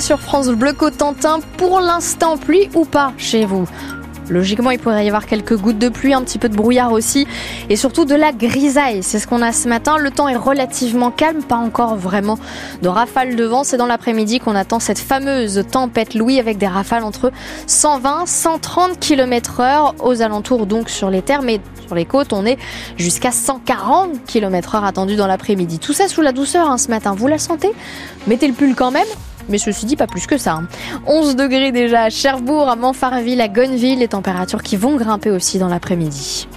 Sur France Bleu Cotentin, pour l'instant, pluie ou pas chez vous? Logiquement, il pourrait y avoir quelques gouttes de pluie, un petit peu de brouillard aussi, et surtout de la grisaille. C'est ce qu'on a ce matin. Le temps est relativement calme, pas encore vraiment de rafales de vent. C'est dans l'après-midi qu'on attend cette fameuse tempête Louis avec des rafales entre 120 130 km heure aux alentours donc sur les terres, mais sur les côtes, on est jusqu'à 140 km heure attendu dans l'après-midi. Tout ça sous la douceur hein, ce matin. Vous la sentez? Mettez le pull quand même mais ceci dit, pas plus que ça. 11 hein. degrés déjà à Cherbourg, à Montfarville, à Gonneville, les températures qui vont grimper aussi dans l'après-midi.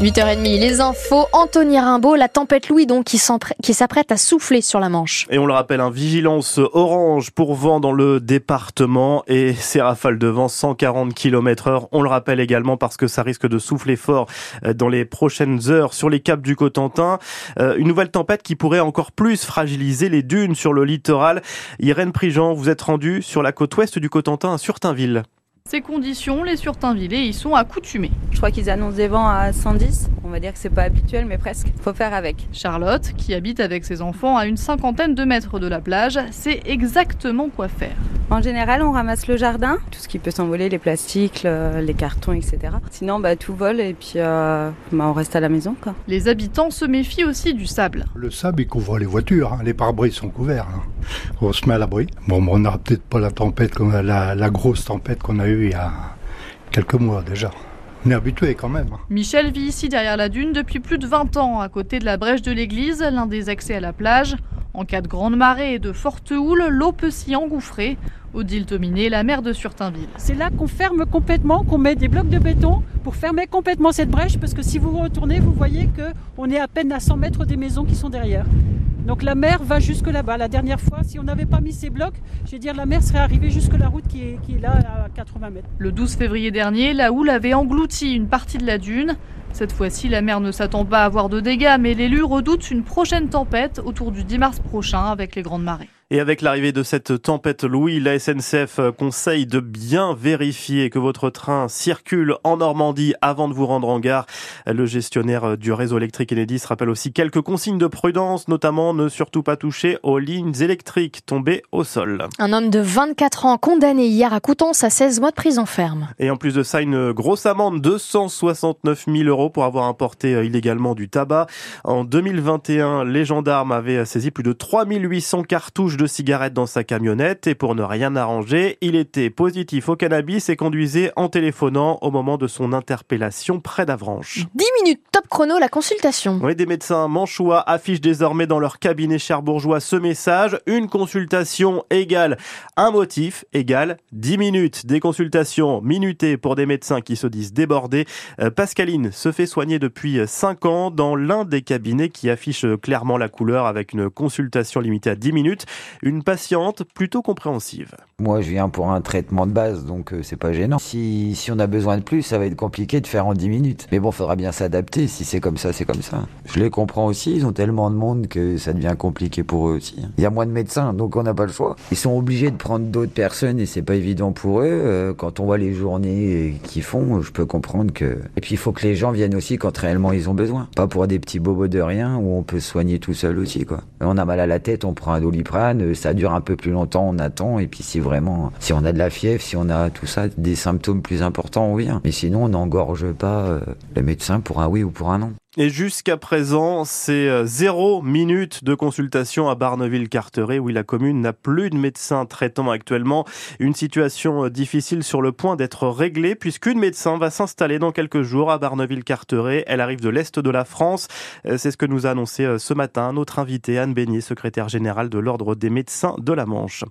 8h30, les infos. Anthony Rimbaud, la tempête Louis donc qui s'apprête à souffler sur la Manche. Et on le rappelle, un vigilance orange pour vent dans le département et ces rafales de vent 140 km heure. On le rappelle également parce que ça risque de souffler fort euh, dans les prochaines heures sur les caps du Cotentin. Euh, une nouvelle tempête qui pourrait encore plus fragiliser les dunes sur le littoral. Irène Prigent, vous êtes rendue sur la côte ouest du Cotentin à Surtainville. Ces conditions, les surtainvillés y sont accoutumés. Je crois qu'ils annoncent des vents à 110. On va dire que c'est pas habituel, mais presque. Faut faire avec. Charlotte, qui habite avec ses enfants à une cinquantaine de mètres de la plage, sait exactement quoi faire. En général, on ramasse le jardin, tout ce qui peut s'envoler, les plastiques, les cartons, etc. Sinon, bah, tout vole et puis euh, bah, on reste à la maison. Quoi. Les habitants se méfient aussi du sable. Le sable, il couvre les voitures. Hein. Les pare-brises sont couverts. Hein. On se met à l'abri. Bon, on n'aura peut-être pas la tempête, la, la grosse tempête qu'on a eue il y a quelques mois déjà. On est habitué quand même. Hein. Michel vit ici derrière la dune depuis plus de 20 ans, à côté de la brèche de l'église, l'un des accès à la plage. En cas de grande marée et de forte houle, l'eau peut s'y engouffrer. Odile Tominé, la maire de Surtainville. C'est là qu'on ferme complètement, qu'on met des blocs de béton pour fermer complètement cette brèche, parce que si vous retournez, vous voyez qu'on est à peine à 100 mètres des maisons qui sont derrière. Donc la mer va jusque là-bas. La dernière fois, si on n'avait pas mis ces blocs, je vais dire la mer serait arrivée jusque la route qui est, qui est là à 80 mètres. Le 12 février dernier, la houle avait englouti une partie de la dune. Cette fois-ci, la mer ne s'attend pas à avoir de dégâts, mais l'élu redoute une prochaine tempête autour du 10 mars prochain avec les grandes marées. Et avec l'arrivée de cette tempête Louis, la SNCF conseille de bien vérifier que votre train circule en Normandie avant de vous rendre en gare. Le gestionnaire du réseau électrique Enedis rappelle aussi quelques consignes de prudence, notamment ne surtout pas toucher aux lignes électriques tombées au sol. Un homme de 24 ans condamné hier à Coutances à 16 mois de prison ferme. Et en plus de ça, une grosse amende de 169 000 euros pour avoir importé illégalement du tabac. En 2021, les gendarmes avaient saisi plus de 3800 cartouches de cigarettes dans sa camionnette et pour ne rien arranger, il était positif au cannabis et conduisait en téléphonant au moment de son interpellation près d'Avranches. 10 minutes top chrono, la consultation. Oui, des médecins manchois affichent désormais dans leur cabinet cherbourgeois ce message. Une consultation égale un motif égale 10 minutes. Des consultations minutées pour des médecins qui se disent débordés. Euh, Pascaline se fait soigner depuis 5 ans dans l'un des cabinets qui affiche clairement la couleur avec une consultation limitée à 10 minutes une patiente plutôt compréhensive. Moi, je viens pour un traitement de base, donc euh, c'est pas gênant. Si, si on a besoin de plus, ça va être compliqué de faire en 10 minutes. Mais bon, faudra bien s'adapter. Si c'est comme ça, c'est comme ça. Je les comprends aussi. Ils ont tellement de monde que ça devient compliqué pour eux aussi. Il y a moins de médecins, donc on n'a pas le choix. Ils sont obligés de prendre d'autres personnes et c'est pas évident pour eux. Euh, quand on voit les journées qu'ils font, je peux comprendre que. Et puis il faut que les gens viennent aussi quand réellement ils ont besoin. Pas pour des petits bobos de rien où on peut se soigner tout seul aussi, quoi. On a mal à la tête, on prend un doliprane, euh, ça dure un peu plus longtemps, on attend. Et puis si vraiment, si on a de la fièvre, si on a tout ça, des symptômes plus importants, on vient. Mais sinon, on n'engorge pas euh, le médecin pour un oui ou pour un non. Et jusqu'à présent, c'est euh, zéro minute de consultation à Barneville-Carteret, où la commune n'a plus de médecin traitant actuellement. Une situation euh, difficile sur le point d'être réglée, puisqu'une médecin va s'installer dans quelques jours à Barneville-Carteret. Elle arrive de l'Est de la France. Euh, c'est ce que nous a annoncé ce matin notre invité Anne Beignet, secrétaire générale de l'Ordre des médecins de la Manche.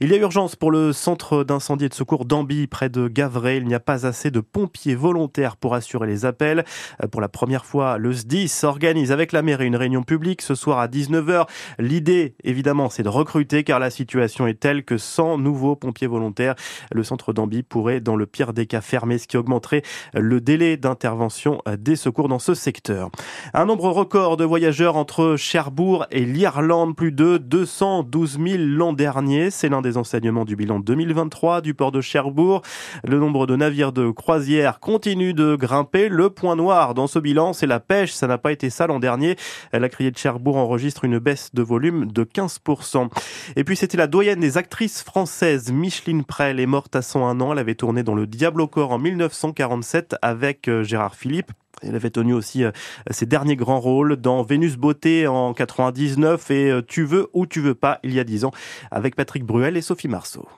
Il y a urgence pour le centre d'incendie et de secours d'Ambi, près de Gavray. Il n'y a pas assez de pompiers volontaires pour assurer les appels. Pour la première fois, le SDIS organise avec la mairie une réunion publique ce soir à 19h. L'idée, évidemment, c'est de recruter car la situation est telle que sans nouveaux pompiers volontaires, le centre d'Ambi pourrait, dans le pire des cas, fermer, ce qui augmenterait le délai d'intervention des secours dans ce secteur. Un nombre record de voyageurs entre Cherbourg et l'Irlande, plus de 212 000 l'an dernier. C'est l'un des enseignements du bilan 2023 du port de Cherbourg. Le nombre de navires de croisière continue de grimper. Le point noir dans ce bilan, c'est la paix ça n'a pas été ça l'an dernier. La criée de Cherbourg enregistre une baisse de volume de 15%. Et puis c'était la doyenne des actrices françaises, Micheline Prel, est morte à 101 ans. Elle avait tourné dans Le Diable au corps en 1947 avec euh, Gérard Philippe. Elle avait tenu aussi euh, ses derniers grands rôles dans Vénus Beauté en 99 et euh, Tu veux ou tu veux pas il y a 10 ans avec Patrick Bruel et Sophie Marceau.